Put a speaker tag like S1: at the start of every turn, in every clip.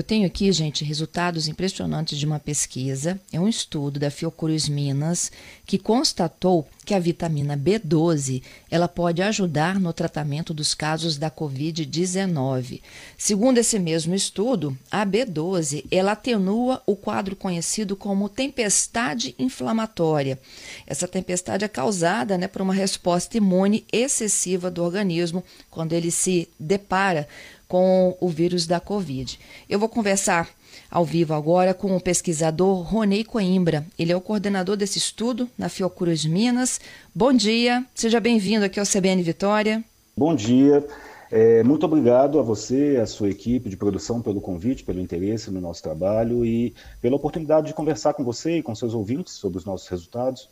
S1: Eu tenho aqui, gente, resultados impressionantes de uma pesquisa. É um estudo da Fiocruz Minas que constatou que a vitamina B12 ela pode ajudar no tratamento dos casos da COVID-19. Segundo esse mesmo estudo, a B12 ela atenua o quadro conhecido como tempestade inflamatória. Essa tempestade é causada né, por uma resposta imune excessiva do organismo quando ele se depara com o vírus da Covid. Eu vou conversar ao vivo agora com o pesquisador Ronei Coimbra. Ele é o coordenador desse estudo na Fiocruz Minas. Bom dia, seja bem-vindo aqui ao CBN Vitória.
S2: Bom dia. É, muito obrigado a você, a sua equipe de produção, pelo convite, pelo interesse no nosso trabalho e pela oportunidade de conversar com você e com seus ouvintes sobre os nossos resultados.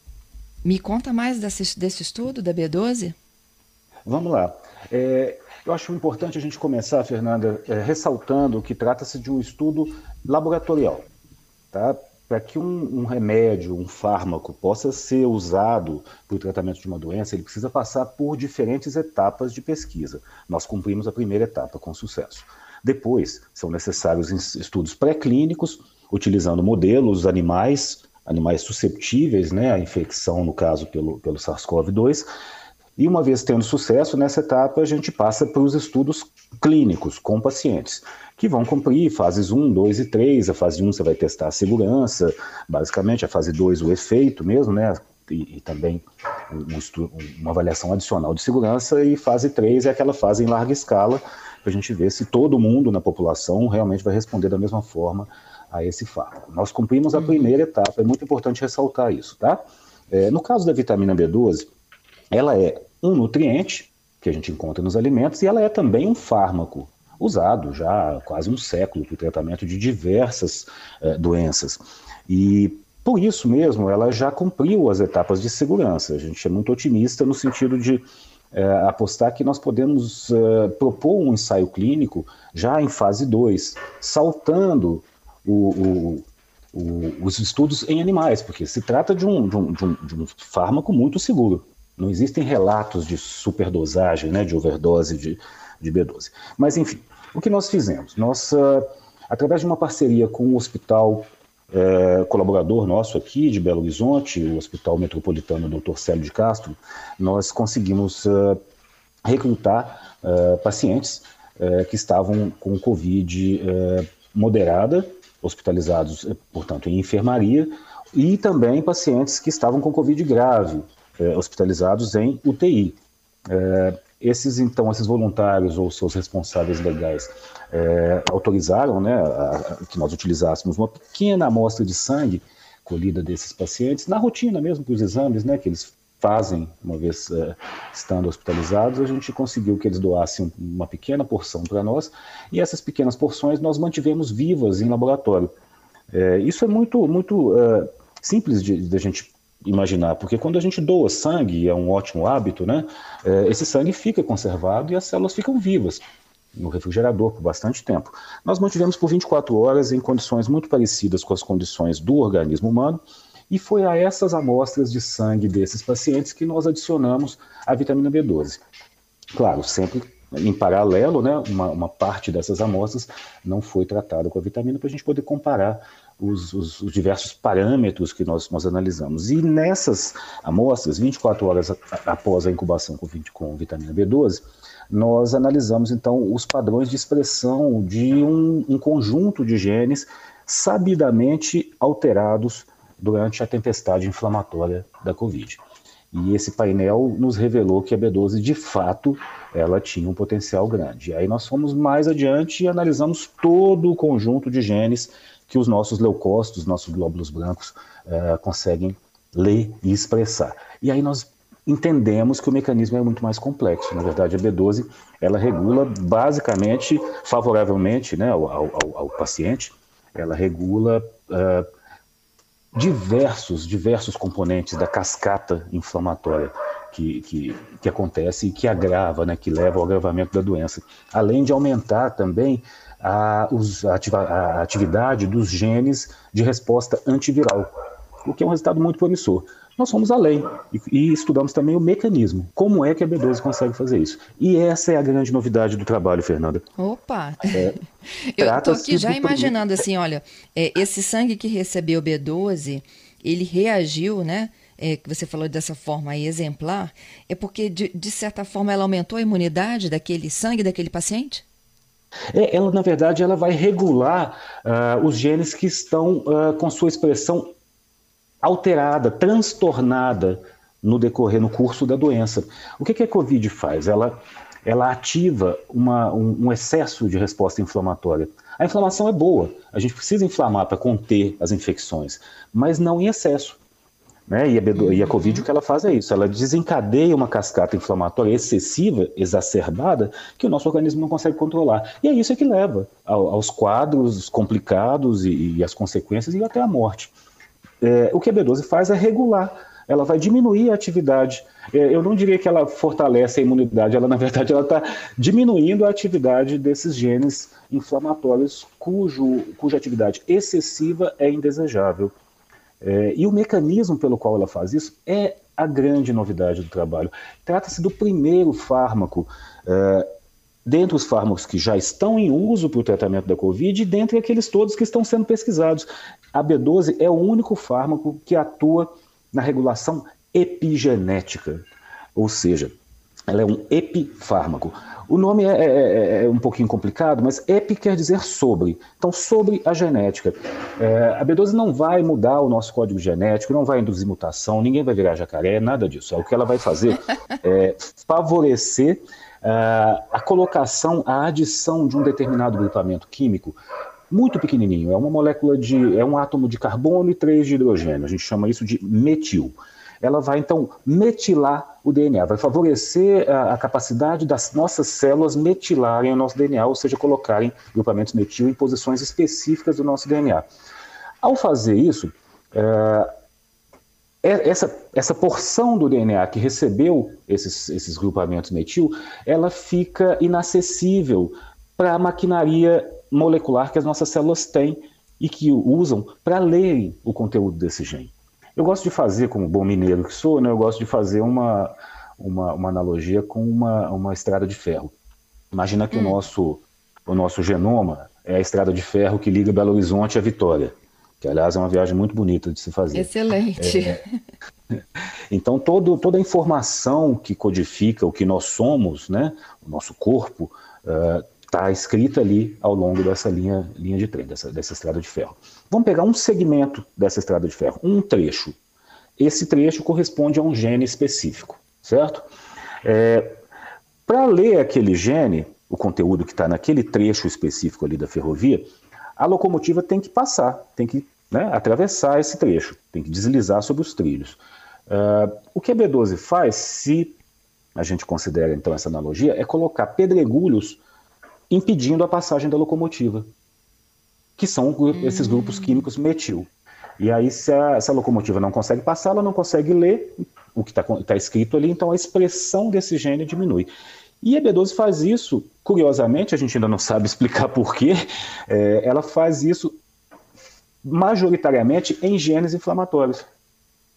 S1: Me conta mais desse, desse estudo da B12?
S2: Vamos lá. É, eu acho importante a gente começar, Fernanda, é, ressaltando que trata-se de um estudo laboratorial. Tá? Para que um, um, remédio, um fármaco, possa ser usado para o tratamento de uma doença, ele precisa passar por diferentes etapas de pesquisa. Nós cumprimos a primeira etapa com sucesso. Depois, são necessários estudos pré-clínicos, utilizando modelos animais, animais susceptíveis né, à infecção, no caso pelo, pelo SARS-CoV-2, e uma vez tendo sucesso nessa etapa, a gente passa para os estudos clínicos com pacientes, que vão cumprir fases 1, 2 e 3. A fase 1 você vai testar a segurança, basicamente, a fase 2 o efeito mesmo, né? E, e também um estudo, uma avaliação adicional de segurança, e fase 3 é aquela fase em larga escala, para a gente ver se todo mundo na população realmente vai responder da mesma forma a esse fármaco. Nós cumprimos a uhum. primeira etapa, é muito importante ressaltar isso, tá? É, no caso da vitamina B12, ela é um nutriente que a gente encontra nos alimentos e ela é também um fármaco usado já há quase um século para o tratamento de diversas eh, doenças. E por isso mesmo ela já cumpriu as etapas de segurança. A gente é muito otimista no sentido de eh, apostar que nós podemos eh, propor um ensaio clínico já em fase 2, saltando o, o, os estudos em animais, porque se trata de um, de um, de um, de um fármaco muito seguro. Não existem relatos de superdosagem, né, de overdose de, de B12. Mas, enfim, o que nós fizemos? Nós, uh, através de uma parceria com o hospital uh, colaborador nosso aqui de Belo Horizonte, o Hospital Metropolitano Dr. Célio de Castro, nós conseguimos uh, recrutar pacientes que estavam com Covid moderada, hospitalizados, portanto, em enfermaria, e também pacientes que estavam com Covid grave, é, hospitalizados em UTI. É, esses, então, esses voluntários ou seus responsáveis legais é, autorizaram né, a, a, que nós utilizássemos uma pequena amostra de sangue colhida desses pacientes, na rotina mesmo para os exames né, que eles fazem uma vez é, estando hospitalizados, a gente conseguiu que eles doassem uma pequena porção para nós e essas pequenas porções nós mantivemos vivas em laboratório. É, isso é muito, muito é, simples de, de a gente imaginar, porque quando a gente doa sangue, é um ótimo hábito, né? É, esse sangue fica conservado e as células ficam vivas no refrigerador por bastante tempo. Nós mantivemos por 24 horas em condições muito parecidas com as condições do organismo humano, e foi a essas amostras de sangue desses pacientes que nós adicionamos a vitamina B12. Claro, sempre em paralelo, né, uma, uma parte dessas amostras não foi tratada com a vitamina para a gente poder comparar os, os, os, diversos parâmetros que nós, nós analisamos. E nessas amostras, 24 horas após a incubação com, 20, com vitamina B12, nós analisamos então os padrões de expressão de um, um conjunto de genes sabidamente alterados durante a tempestade inflamatória da Covid. E esse painel nos revelou que a B12, de fato, ela tinha um potencial grande. E aí nós fomos mais adiante e analisamos todo o conjunto de genes que os nossos leucócitos, nossos glóbulos brancos, é, conseguem ler e expressar. E aí nós entendemos que o mecanismo é muito mais complexo. Na verdade, a B12 ela regula basicamente, favoravelmente né, ao, ao, ao paciente, ela regula uh, diversos, diversos componentes da cascata inflamatória que, que, que acontece e que agrava, né, que leva ao agravamento da doença. Além de aumentar também a, os, a, ativa, a atividade dos genes de resposta antiviral, o que é um resultado muito promissor. Nós fomos além e, e, estudamos também o mecanismo. Como é que a B12 consegue fazer isso? E essa é a grande novidade do trabalho, Fernanda.
S1: Opa! É, Eu estou aqui já imaginando assim, olha, é, esse sangue que recebeu B12, ele reagiu, né? É, que você falou dessa forma aí, exemplar, é porque, de, de certa forma, ela aumentou a imunidade daquele sangue daquele paciente?
S2: É, ela, na verdade, ela vai regular uh, os genes que estão uh, com sua expressão alterada, transtornada no decorrer, no curso da doença. O que, que a Covid faz? Ela, ela ativa uma, um, um excesso de resposta inflamatória. A inflamação é boa, a gente precisa inflamar para conter as infecções, mas não em excesso. Né? E, a, uhum. e a Covid o que ela faz é isso, ela desencadeia uma cascata inflamatória excessiva, exacerbada, que o nosso organismo não consegue controlar. E é isso que leva ao, aos quadros complicados e, e as consequências e até a morte. É, o que a B12 faz é regular, ela vai diminuir a atividade. É, eu não diria que ela fortalece a imunidade, ela na verdade ela está diminuindo a atividade desses genes inflamatórios cujo, cuja atividade excessiva é indesejável. É, e o mecanismo pelo qual ela faz isso é a grande novidade do trabalho. Trata-se do primeiro fármaco, é, dentre os fármacos que já estão em uso para o tratamento da Covid e dentre aqueles todos que estão sendo pesquisados. A B12 é o único fármaco que atua na regulação epigenética, ou seja, ela é um epifármaco. O nome é, é, é, é, um pouquinho complicado, mas epi quer dizer sobre. Então, sobre a genética. É, a B12 não vai mudar o nosso código genético, não vai induzir mutação, ninguém vai virar jacaré, nada disso. O que ela vai fazer é favorecer uh, a colocação, a adição de um determinado grupamento químico muito pequenininho. É uma molécula de. é um átomo de carbono e três de hidrogênio. A gente chama isso de metil ela vai então metilar o DNA, vai favorecer a, a, capacidade das nossas células metilarem o nosso DNA, ou seja, colocarem grupamentos metil em posições específicas do nosso DNA. Ao fazer isso, é, é, essa, essa porção do DNA que recebeu esses, esses grupamentos metil, ela fica inacessível para a maquinaria molecular que as nossas células têm e que usam para lerem o conteúdo desse gene. Eu gosto de fazer, como bom mineiro que sou, né, eu gosto de fazer uma, uma, uma analogia com uma, uma estrada de ferro. Imagina que hum. o, nosso, o nosso genoma é a estrada de ferro que liga Belo Horizonte à Vitória, que aliás é uma viagem muito bonita de se fazer.
S1: Excelente. É,
S2: então todo, toda a informação que codifica o que nós somos, né, o nosso corpo, uh, está escrita ali ao longo dessa linha, linha de trem, dessa, dessa estrada de ferro. Vamos pegar um segmento dessa estrada de ferro, um trecho. Esse trecho corresponde a um gene específico, certo? É, Para ler aquele gene, o conteúdo que está naquele trecho específico ali da ferrovia, a locomotiva tem que passar, tem que né, atravessar esse trecho, tem que deslizar sobre os trilhos. Uh, o que a B12 faz, se a gente considera então essa analogia, é colocar pedregulhos impedindo a passagem da locomotiva, que são esses hum. grupos químicos metil. E aí, se a, se a locomotiva não consegue passar, ela não consegue ler o que está tá escrito ali, então a expressão desse gene diminui. E a B12 faz isso, curiosamente, a gente ainda não sabe explicar porquê, é, ela faz isso majoritariamente em genes inflamatórios.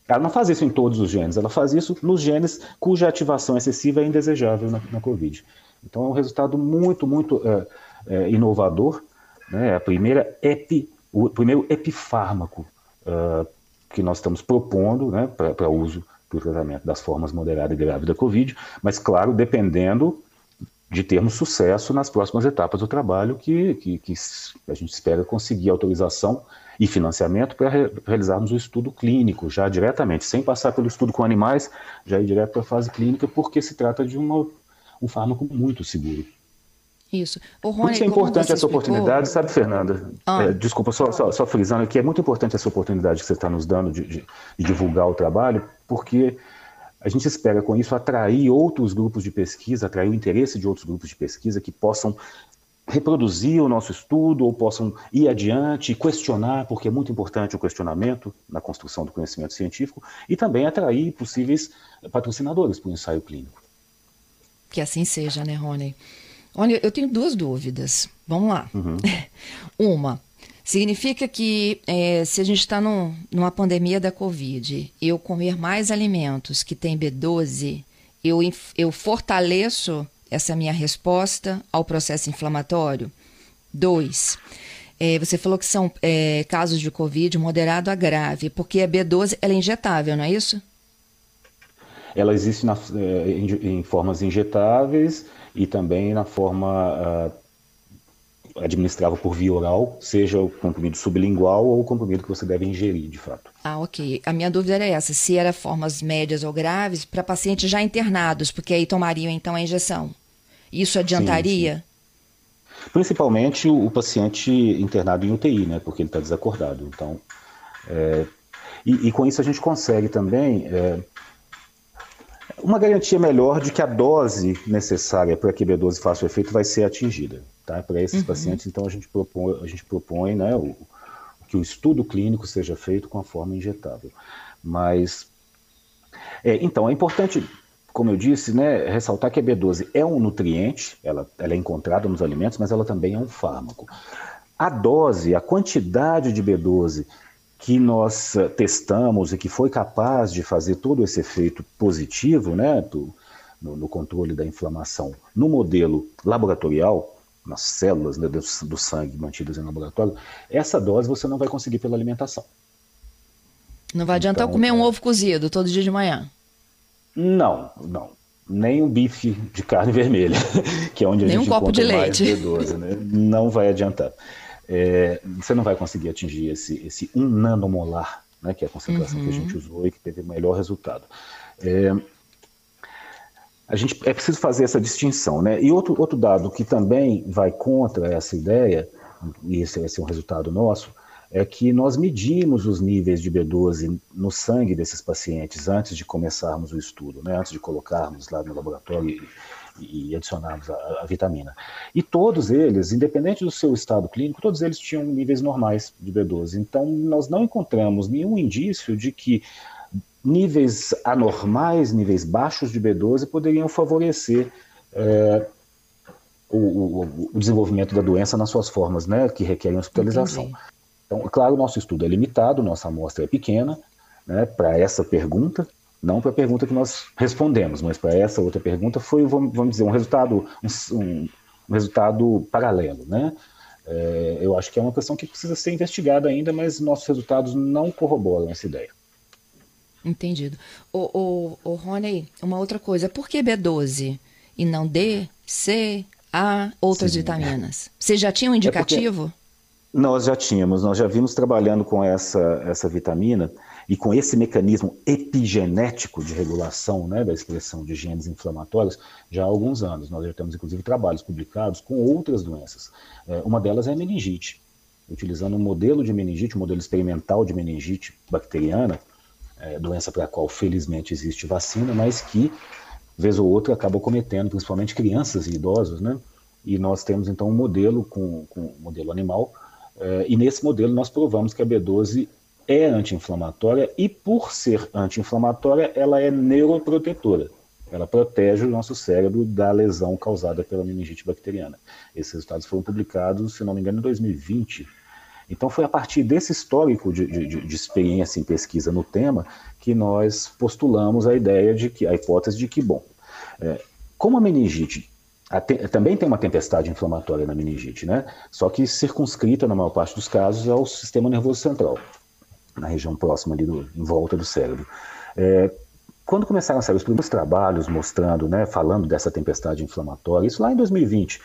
S2: Ela não faz isso em todos os genes, ela faz isso nos genes cuja ativação excessiva é indesejável na, na Covid. Então é um resultado muito, muito é, é, inovador. Né? A primeira epi, o primeiro epifármaco uh, que nós estamos propondo né, para uso para o tratamento das formas moderada e grave da Covid, mas claro, dependendo de termos sucesso nas próximas etapas do trabalho, que, que, que a gente espera conseguir autorização e financiamento para re, realizarmos o estudo clínico já diretamente, sem passar pelo estudo com animais, já ir direto para a fase clínica, porque se trata de uma um fármaco muito seguro.
S1: Isso.
S2: O Rony, Por isso é importante essa explicou... oportunidade, sabe, Fernanda? Ah. É, desculpa, só, só, só, frisando aqui, é muito importante essa oportunidade que você está nos dando de, de, de, divulgar o trabalho, porque a gente espera com isso atrair outros grupos de pesquisa, atrair o interesse de outros grupos de pesquisa que possam reproduzir o nosso estudo ou possam ir adiante e questionar, porque é muito importante o questionamento na construção do conhecimento científico, e também atrair possíveis patrocinadores para o ensaio clínico.
S1: Que assim seja, né, Rony? Olha, eu tenho duas dúvidas. Vamos lá. Uhum. Uma, Significa que é, se a gente está numa pandemia da Covid, eu comer mais alimentos que têm B12, eu, eu fortaleço essa minha resposta ao processo inflamatório? Dois, é, você falou que são é, casos de Covid moderado a grave, porque a B12 ela é injetável, não é isso?
S2: Ela existe na, é, em, em, formas injetáveis e também na forma uh, administrável por via oral, seja o comprimido sublingual ou o comprimido que você deve ingerir, de fato.
S1: Ah, ok. A minha dúvida era essa, se era formas médias ou graves para pacientes já internados, porque aí tomariam então a injeção. Isso adiantaria? Sim,
S2: sim. Principalmente o, o, paciente internado em UTI, né, porque ele está desacordado. Então, é, e, e, com isso a gente consegue também é, uma garantia melhor de que a dose necessária para que B12 faça o efeito vai ser atingida. Tá? Para esses uhum. pacientes, então, a gente propõe, a gente propõe né, o, que o estudo clínico seja feito com a forma injetável. Mas, é, então, é importante, como eu disse, né, ressaltar que a B12 é um nutriente, ela, ela é encontrada nos alimentos, mas ela também é um fármaco. A dose, a quantidade de B12 que nós eh, testamos e que foi capaz de fazer todo esse efeito positivo né, do, no, no, controle da inflamação no modelo laboratorial, nas células né, do, do, sangue mantidas em laboratório, essa dose você não vai conseguir pela alimentação.
S1: Não vai adiantar então, comer um é... ovo cozido todo dia de manhã?
S2: Não, não. Nem um bife de carne vermelha, que é onde a
S1: Nem
S2: gente
S1: um copo de leite.
S2: B12, né? Não vai adiantar é, você não vai conseguir atingir esse, esse 1 nanomolar, né, que é a concentração uhum. que a gente uhum. usou e que teve o melhor resultado. É, a gente é preciso fazer essa distinção, né? E outro, outro dado que também vai contra essa ideia, e esse vai ser um resultado nosso, é que nós medimos os níveis de B12 no sangue desses pacientes antes de começarmos o estudo, né? antes de colocarmos lá no laboratório e adicionarmos a, a, vitamina. E todos eles, independente do seu estado clínico, todos eles tinham níveis normais de B12. Então, nós não encontramos nenhum indício de que níveis anormais, níveis baixos de B12 poderiam favorecer é, o, o, o, desenvolvimento da doença nas suas formas, né, que requerem hospitalização. Entendi. Então, claro, o nosso estudo é limitado, nossa amostra é pequena, né, para essa pergunta, não para a pergunta que nós respondemos, mas para essa outra pergunta foi, vamos dizer, um resultado, um, um resultado paralelo, né? É, eu acho que é uma questão que precisa ser investigada ainda, mas nossos resultados não corroboram essa ideia.
S1: Entendido. O, o, o Rony, uma outra coisa, por que B12 e não D, C, A, outras Sim. vitaminas? Você já tinha um indicativo? É porque
S2: nós já tínhamos, nós já vimos trabalhando com essa, essa vitamina e com esse mecanismo epigenético de regulação né, da expressão de genes inflamatórios já há alguns anos. Nós já temos, inclusive, trabalhos publicados com outras doenças. É, uma delas é a meningite. Utilizando um modelo de meningite, um modelo experimental de meningite bacteriana, é, doença para a qual, felizmente, existe vacina, mas que, vez ou outra, acaba cometendo, principalmente crianças e idosos, né? E nós temos, então, um modelo com, com um modelo animal, é, e nesse modelo nós provamos que a B12 é anti-inflamatória e, por ser anti-inflamatória, ela é neuroprotetora. Ela protege o nosso cérebro da lesão causada pela meningite bacteriana. Esses resultados foram publicados, se não me engano, em 2020. Então, foi a partir desse histórico de, de, de experiência em pesquisa no tema que nós postulamos a ideia de que, a hipótese de que, bom, é, como a meningite também tem uma tempestade inflamatória na meningite, né? Só que circunscrita, na maior parte dos casos, ao sistema nervoso central na região próxima ali do, em volta do cérebro. É, quando começaram a sair os primeiros trabalhos mostrando, né, falando dessa tempestade inflamatória, isso lá em 2020,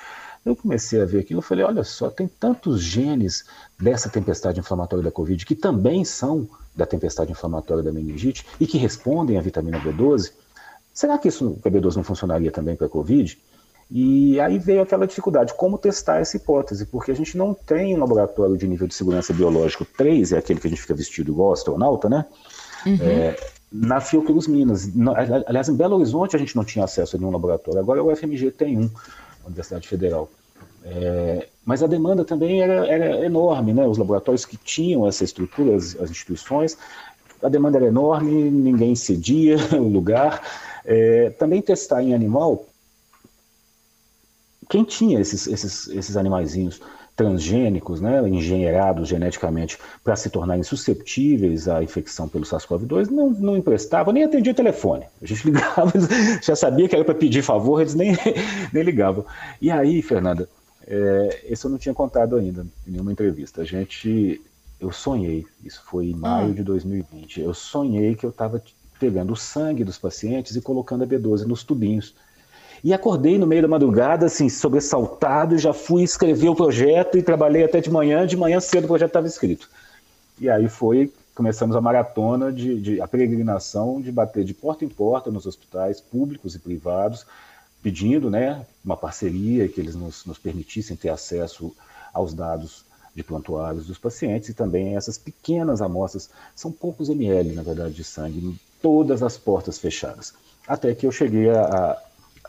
S2: eu comecei a ver aquilo e falei, olha só, tem tantos genes dessa tempestade inflamatória da Covid que também são da tempestade inflamatória da meningite e que respondem à vitamina B12. Será que isso, a B12 não funcionaria também para a Covid? E aí veio aquela dificuldade, como testar essa hipótese, porque a gente não tem um laboratório de nível de segurança biológico 3, é aquele que a gente fica vestido igual astronauta, né? Uhum. É, na Fiocruz Minas. Aliás, em Belo Horizonte a gente não tinha acesso a nenhum laboratório, agora o UFMG tem um, Universidade Federal. É, mas a demanda também era, era, enorme, né? Os laboratórios que tinham essa estrutura, as, as instituições, a demanda era enorme, ninguém cedia o lugar. É, também testar em animal quem tinha esses, esses, esses animaizinhos transgênicos, né, engenheirados geneticamente para se tornarem susceptíveis à infecção pelo SARS-CoV-2, não, não emprestavam, nem atendia telefone. A gente ligava, já sabia que era para pedir favor, eles nem, nem ligavam. E aí, Fernanda, é, esse eu não tinha contado ainda em nenhuma entrevista. A gente, eu sonhei, isso foi em maio ah. de 2020, eu sonhei que eu estava pegando o sangue dos pacientes e colocando a B12 nos tubinhos. E acordei no meio da madrugada, assim, sobressaltado, já fui escrever o projeto e trabalhei até de manhã. De manhã cedo o projeto estava escrito. E aí foi, começamos a maratona de, de, a peregrinação de bater de porta em porta nos hospitais públicos e privados, pedindo, né, uma parceria que eles nos, nos permitissem ter acesso aos dados de prontuários dos pacientes e também essas pequenas amostras, são poucos ml, na verdade, de sangue, todas as portas fechadas. Até que eu cheguei a,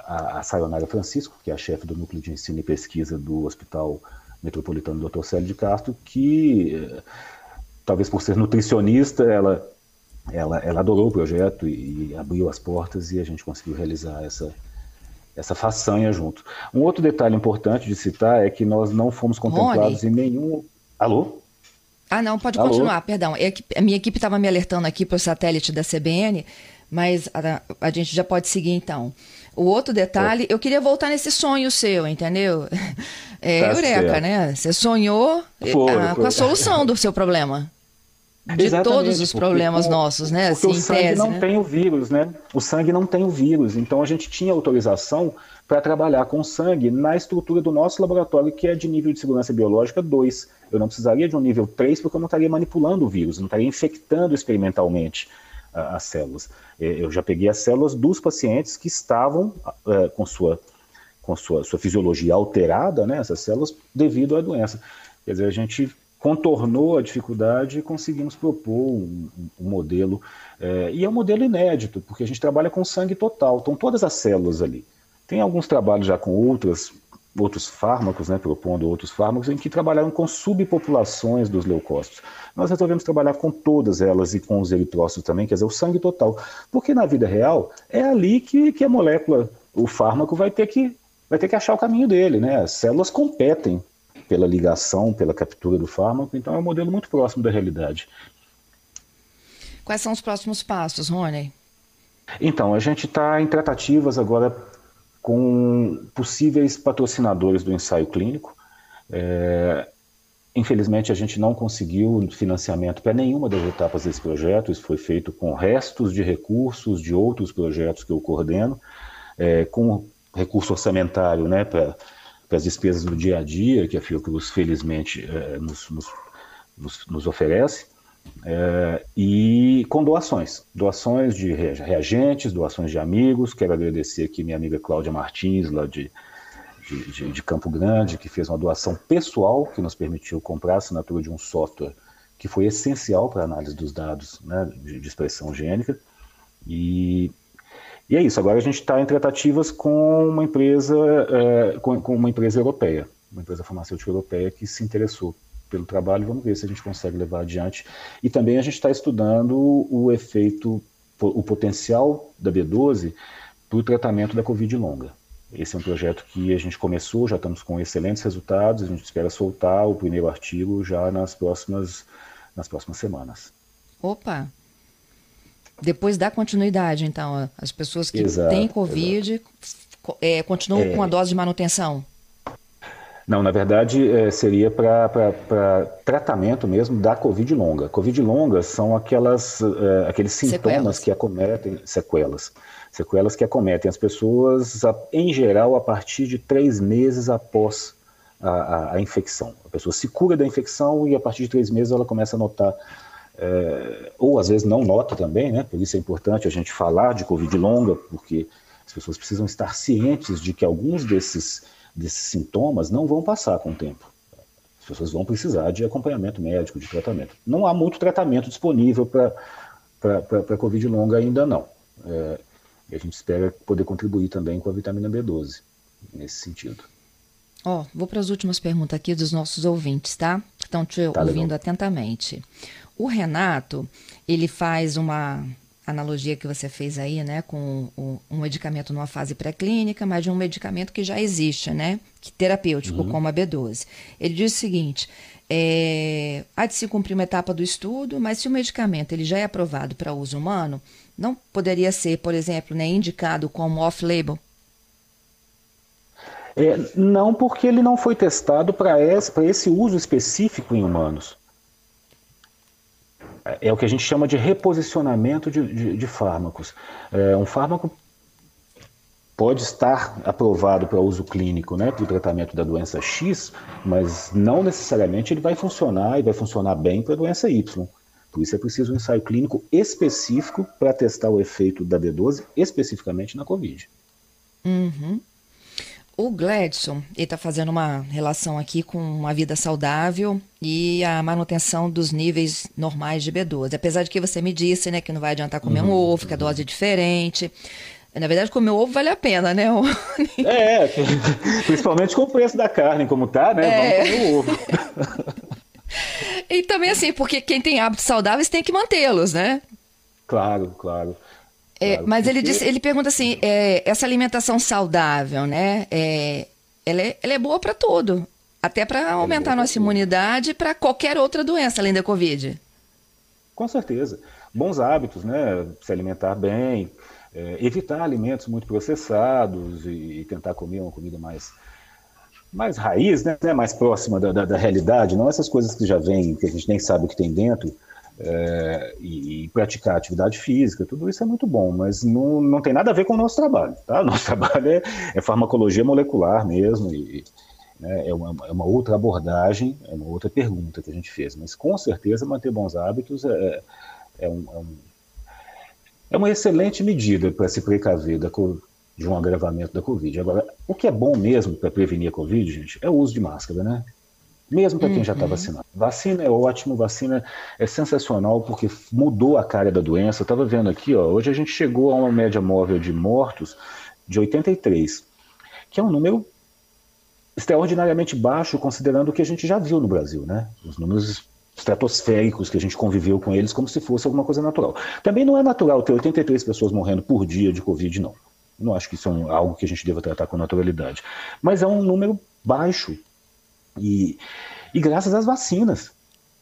S2: a, a Sayonara Francisco, que é a chefe do Núcleo de Ensino e Pesquisa do Hospital Metropolitano Dr. Célio de Castro, que, eh, talvez por ser nutricionista, ela, ela, ela adorou o projeto e, e abriu as portas e a gente conseguiu realizar essa, essa façanha junto. Um outro detalhe importante de citar é que nós não fomos contemplados Rony. em nenhum. Alô?
S1: Ah, não, pode Alô? continuar, perdão. É a minha equipe estava me alertando aqui para o satélite da CBN, mas a, a, gente já pode seguir então. O outro detalhe, eu queria voltar nesse sonho seu, entendeu? É, tá Eureka, certo. né? Você sonhou foi, a, ah, foi. com a solução do seu problema. De Exatamente, todos os problemas porque, nossos, né?
S2: Porque assim, o sangue tese, não né? tem o vírus, né? O sangue não tem o vírus. Então a gente tinha autorização para trabalhar com sangue na estrutura do nosso laboratório, que é de nível de segurança biológica 2. Eu não precisaria de um nível 3 porque eu não estaria manipulando o vírus, não estaria infectando experimentalmente as células. É, eu já peguei as células dos pacientes que estavam é, com sua com sua, sua fisiologia alterada, né, essas células, devido à doença. Quer dizer, a gente contornou a dificuldade e conseguimos propor um, um modelo, é, e é um modelo inédito, porque a gente trabalha com sangue total, estão todas as células ali. Tem alguns trabalhos já com outras outros fármacos, né, propondo outros fármacos, em que trabalharam com subpopulações dos leucócitos. Nós resolvemos trabalhar com todas elas e com os eritrócitos também, quer dizer, o sangue total. Porque na vida real é ali que, que a molécula, o fármaco, vai ter, que, vai ter que achar o caminho dele. Né? As células competem pela ligação, pela captura do fármaco, então é um modelo muito próximo da realidade.
S1: Quais são os próximos passos, Rony?
S2: Então, a gente está em tratativas agora com possíveis patrocinadores do ensaio clínico. É, infelizmente, a gente não conseguiu financiamento para nenhuma das etapas desse projeto. Isso foi feito com restos de recursos de outros projetos que eu coordeno, é, com recurso orçamentário né, para as despesas do dia a dia, que a Fiocruz, felizmente, é, nos, nos, nos oferece. É, e com doações, doações de reagentes, doações de amigos. Quero agradecer aqui minha amiga Cláudia Martins, lá de, de, de, de, Campo Grande, que fez uma doação pessoal que nos permitiu comprar a assinatura de um software que foi essencial para a análise dos dados né, de, de, expressão gênica. E, e é isso. Agora a gente está em tratativas com uma empresa, é, com, com uma empresa europeia, uma empresa farmacêutica europeia que se interessou pelo trabalho, vamos ver se a gente consegue levar adiante. E também a gente está estudando o efeito, o potencial da B12 para o tratamento da Covid longa. Esse é um projeto que a gente começou, já estamos com excelentes resultados, a gente espera soltar o primeiro artigo já nas próximas, nas próximas semanas.
S1: Opa! Depois da continuidade, então, as pessoas que exato, têm Covid é, continuam é, com a dose de manutenção?
S2: Não, na verdade é, seria para tratamento mesmo da Covid longa. Covid longa são aquelas, é, aqueles sintomas sequelas. que acometem, sequelas, sequelas que acometem as pessoas, em geral, a partir de três meses após a, a, a, infecção. A pessoa se cura da infecção e a partir de três meses ela começa a notar, é, ou às vezes não nota também, né? Por isso é importante a gente falar de Covid longa, porque as pessoas precisam estar cientes de que alguns desses desses sintomas não vão passar com o tempo. As pessoas vão precisar de acompanhamento médico, de tratamento. Não há muito tratamento disponível para a Covid longa ainda não. É, e a gente espera poder contribuir também com a vitamina B12 nesse sentido.
S1: Ó, oh, vou para as últimas perguntas aqui dos nossos ouvintes, tá? Que estão te tá ouvindo legal. atentamente. O Renato, ele faz uma analogia que você fez aí, né, com um, um medicamento numa fase pré-clínica, mas de um medicamento que já existe, né, que terapêutico, uhum. como a B12. Ele diz o seguinte: é, há de se cumprir uma etapa do estudo, mas se o medicamento ele já é aprovado para uso humano, não poderia ser, por exemplo, né, indicado como off-label?
S2: É, não, porque ele não foi testado para esse, esse uso específico em humanos. É, o que a gente chama de reposicionamento de, de, de fármacos. É, um fármaco pode estar aprovado para uso clínico, né, para o tratamento da doença X, mas não necessariamente ele vai funcionar e vai funcionar bem para a doença Y. Por isso é preciso um ensaio clínico específico para testar o efeito da B12 especificamente na Covid.
S1: Uhum. O Gladson está fazendo uma relação aqui com uma vida saudável e a manutenção dos níveis normais de B12. Apesar de que você me disse né, que não vai adiantar comer uhum, um ovo, que a dose é diferente. Na verdade, comer ovo vale a pena, né?
S2: É, principalmente com o preço da carne, como tá, né? É. Vamos comer ovo.
S1: e também assim, porque quem tem hábitos saudáveis tem que mantê-los, né?
S2: Claro, claro.
S1: É, mas porque... ele, diz, ele pergunta assim, é, essa alimentação saudável, né? É, ela, é, ela é boa para tudo. Até para é aumentar a nossa imunidade para qualquer outra doença além da Covid.
S2: Com certeza. Bons hábitos, né? Se alimentar bem, é, evitar alimentos muito processados e, e, tentar comer uma comida mais, mais raiz, né? mais próxima da, da, da, realidade, não essas coisas que já vêm, que a gente nem sabe o que tem dentro, é, e, praticar atividade física, tudo isso é muito bom, mas não, não tem nada a ver com o nosso trabalho. Tá? Nosso trabalho é, é farmacologia molecular mesmo, e, né, é, uma, é uma outra abordagem, é uma outra pergunta que a gente fez, mas com certeza manter bons hábitos é, é, um, é, um, é uma excelente medida para se precaver da, de um agravamento da Covid. Agora, o que é bom mesmo para prevenir a Covid, gente, é o uso de máscara, né? Mesmo para quem tá uhum. já está vacinado. Vacina é ótimo, vacina é sensacional porque mudou a cara da doença. Eu estava vendo aqui, ó, hoje a gente chegou a uma média móvel de mortos de 83, que é um número extraordinariamente baixo considerando o que a gente já viu no Brasil, né? Os números estratosféricos que a gente conviveu com eles como se fosse alguma coisa natural. Também não é natural ter 83 pessoas morrendo por dia de Covid, não. Não acho que isso é algo que a gente deva tratar com naturalidade. Mas é um número baixo e, e graças às vacinas.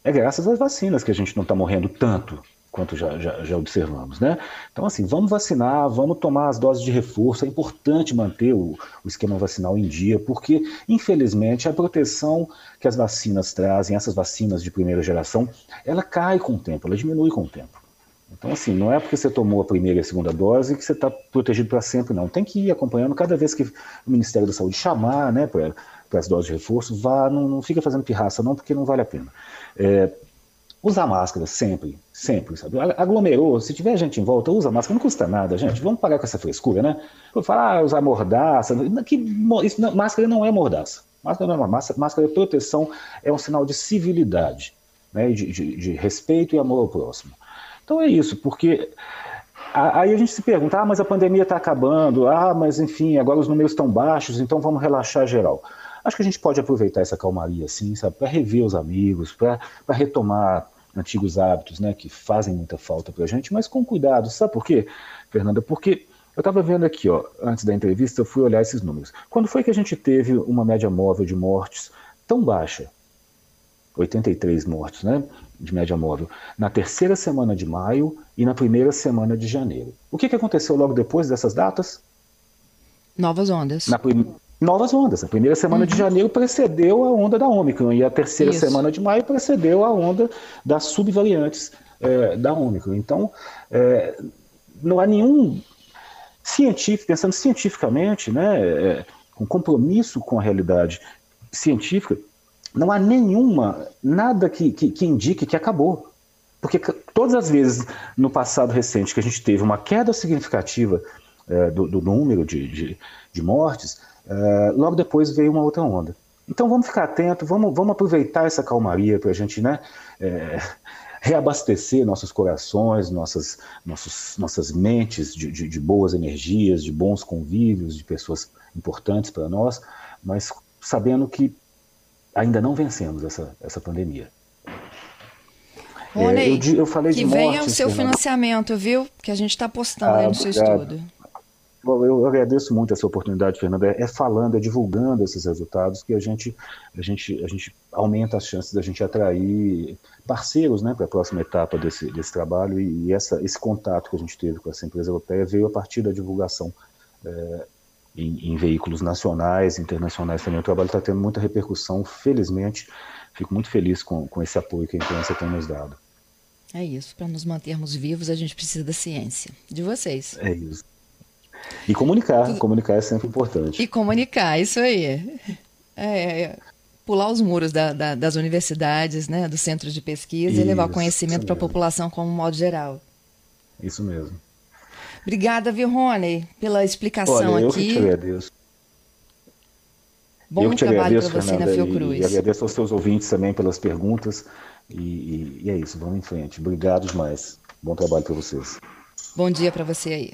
S2: É graças às vacinas que a gente não está morrendo tanto quanto já, já, já, observamos, né? Então, assim, vamos vacinar, vamos tomar as doses de reforço. É importante manter o, o, esquema vacinal em dia, porque, infelizmente, a proteção que as vacinas trazem, essas vacinas de primeira geração, ela cai com o tempo, ela diminui com o tempo. Então, assim, não é porque você tomou a primeira e a segunda dose que você está protegido para sempre, não. Tem que ir acompanhando cada vez que o Ministério da Saúde chamar, né, para para as doses de reforço, vá, não, não fica fazendo pirraça não, porque não vale a pena. É, usar máscara sempre, sempre, sabe? Aglomerou, se tiver gente em volta, usa máscara, não custa nada, gente. Vamos parar com essa frescura, né? Falar, ah, usar mordaça, que, isso, não, máscara não é mordaça. Máscara não é uma máscara, máscara é proteção, é um sinal de civilidade, né? de, de, de respeito e amor ao próximo. Então é isso, porque Aí a gente se pergunta, ah, mas a pandemia está acabando, ah, mas enfim, agora os números estão baixos, então vamos relaxar geral. Acho que a gente pode aproveitar essa calmaria, assim, sabe, para rever os amigos, para retomar antigos hábitos, né, que fazem muita falta para a gente, mas com cuidado. Sabe por quê, Fernanda? Porque eu estava vendo aqui, ó, antes da entrevista, eu fui olhar esses números. Quando foi que a gente teve uma média móvel de mortes tão baixa? 83 mortos, né? De média móvel. Na terceira semana de maio e na primeira semana de janeiro. O que, que aconteceu logo depois dessas datas?
S1: Novas ondas.
S2: Na, prim novas ondas. A primeira semana uhum. de janeiro precedeu a onda da Ômicron e a terceira Isso. semana de maio precedeu a onda das subvariantes é, da Ômicron. Então, é, não há nenhum científico, pensando cientificamente, né, é, com compromisso com a realidade científica, não há nenhuma, nada que, que, que indique que acabou. Porque todas as vezes no passado recente que a gente teve uma queda significativa é, do, do, número de, de, de mortes, Uh, logo depois veio uma outra onda. Então vamos ficar atento, vamos, vamos aproveitar essa calmaria para a gente né, é, reabastecer nossos corações, nossas, nossos, nossas mentes de, de, de, boas energias, de bons convívios, de pessoas importantes para nós, mas sabendo que ainda não vencemos essa, essa pandemia.
S1: Rony, é, eu, eu, falei que de morte, venha o seu Fernanda. financiamento, viu? Que a gente está apostando ah, aí no seu estudo.
S2: Bom, eu agradeço muito essa oportunidade, Fernanda. É, é, falando, é divulgando esses resultados que a gente, a gente, a gente aumenta as chances da gente atrair parceiros né, para a próxima etapa desse, desse trabalho. E, e, essa, esse contato que a gente teve com essa empresa europeia veio a partir da divulgação é, em, em, veículos nacionais, internacionais também. O trabalho está tendo muita repercussão, felizmente. Fico muito feliz com, com esse apoio que a imprensa tem nos dado.
S1: É isso. Para nos mantermos vivos, a gente precisa da ciência. De vocês.
S2: É isso. E comunicar, Tudo... comunicar é sempre importante.
S1: E comunicar, isso aí. É, é, pular os muros da, da, das universidades, né, dos centros de pesquisa isso, e levar conhecimento para a população como modo geral.
S2: Isso mesmo.
S1: Obrigada, viu, Rony, pela explicação
S2: Olha, eu
S1: aqui.
S2: Eu que te agradeço.
S1: Bom
S2: eu que te
S1: trabalho
S2: para
S1: você na Fiocruz.
S2: E, e agradeço aos seus ouvintes também pelas perguntas. E, e, e é isso, vamos em frente. Obrigado demais. Bom trabalho para vocês.
S1: Bom dia para você aí.